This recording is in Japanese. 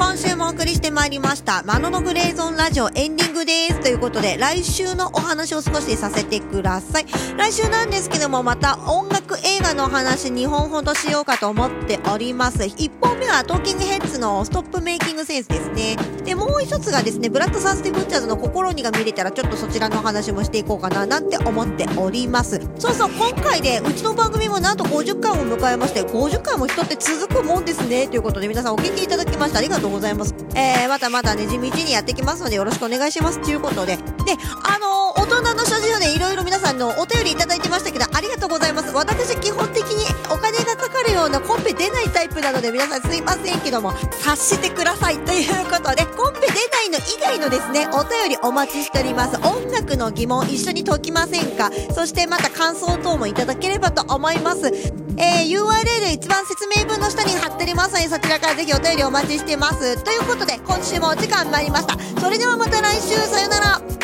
今週もお送りしてまいりました、マノのグレーゾーンラジオエンディングです。ということで、来週のお話を少しさせてください。来週なんですけども、また音楽画の話2本ほどしようかと思っております。1本目はトーキングヘッズのストップメイキングセンスですね。で、もう一つがですね、ブラッドサースティブッチャーズの心にが見れたら、ちょっとそちらのお話もしていこうかな、なんて思っております。そうそう、今回で、うちの番組もなんと50回を迎えまして、50回も人って続くもんですね、ということで皆さんお聞きいただきましてありがとうございます。えー、またまたね、地道にやってきますのでよろしくお願いします。ということで。で、あのー、大人の所持でいろいろ皆さんのお便りいただいてましたけど、ありがとうございます。私ようなコンペ出ないタイプなので、皆さんすいませんけども、察してください。ということで、コンペ出ないの以外のですね、お便りお待ちしております。音楽の疑問一緒に解きませんか？そしてまた感想等もいただければと思います。えー、URL 一番説明文の下に貼っておりますので、そちらからぜひお便りお待ちしてます。ということで、今週もお時間参りました。それではまた来週、さよなら。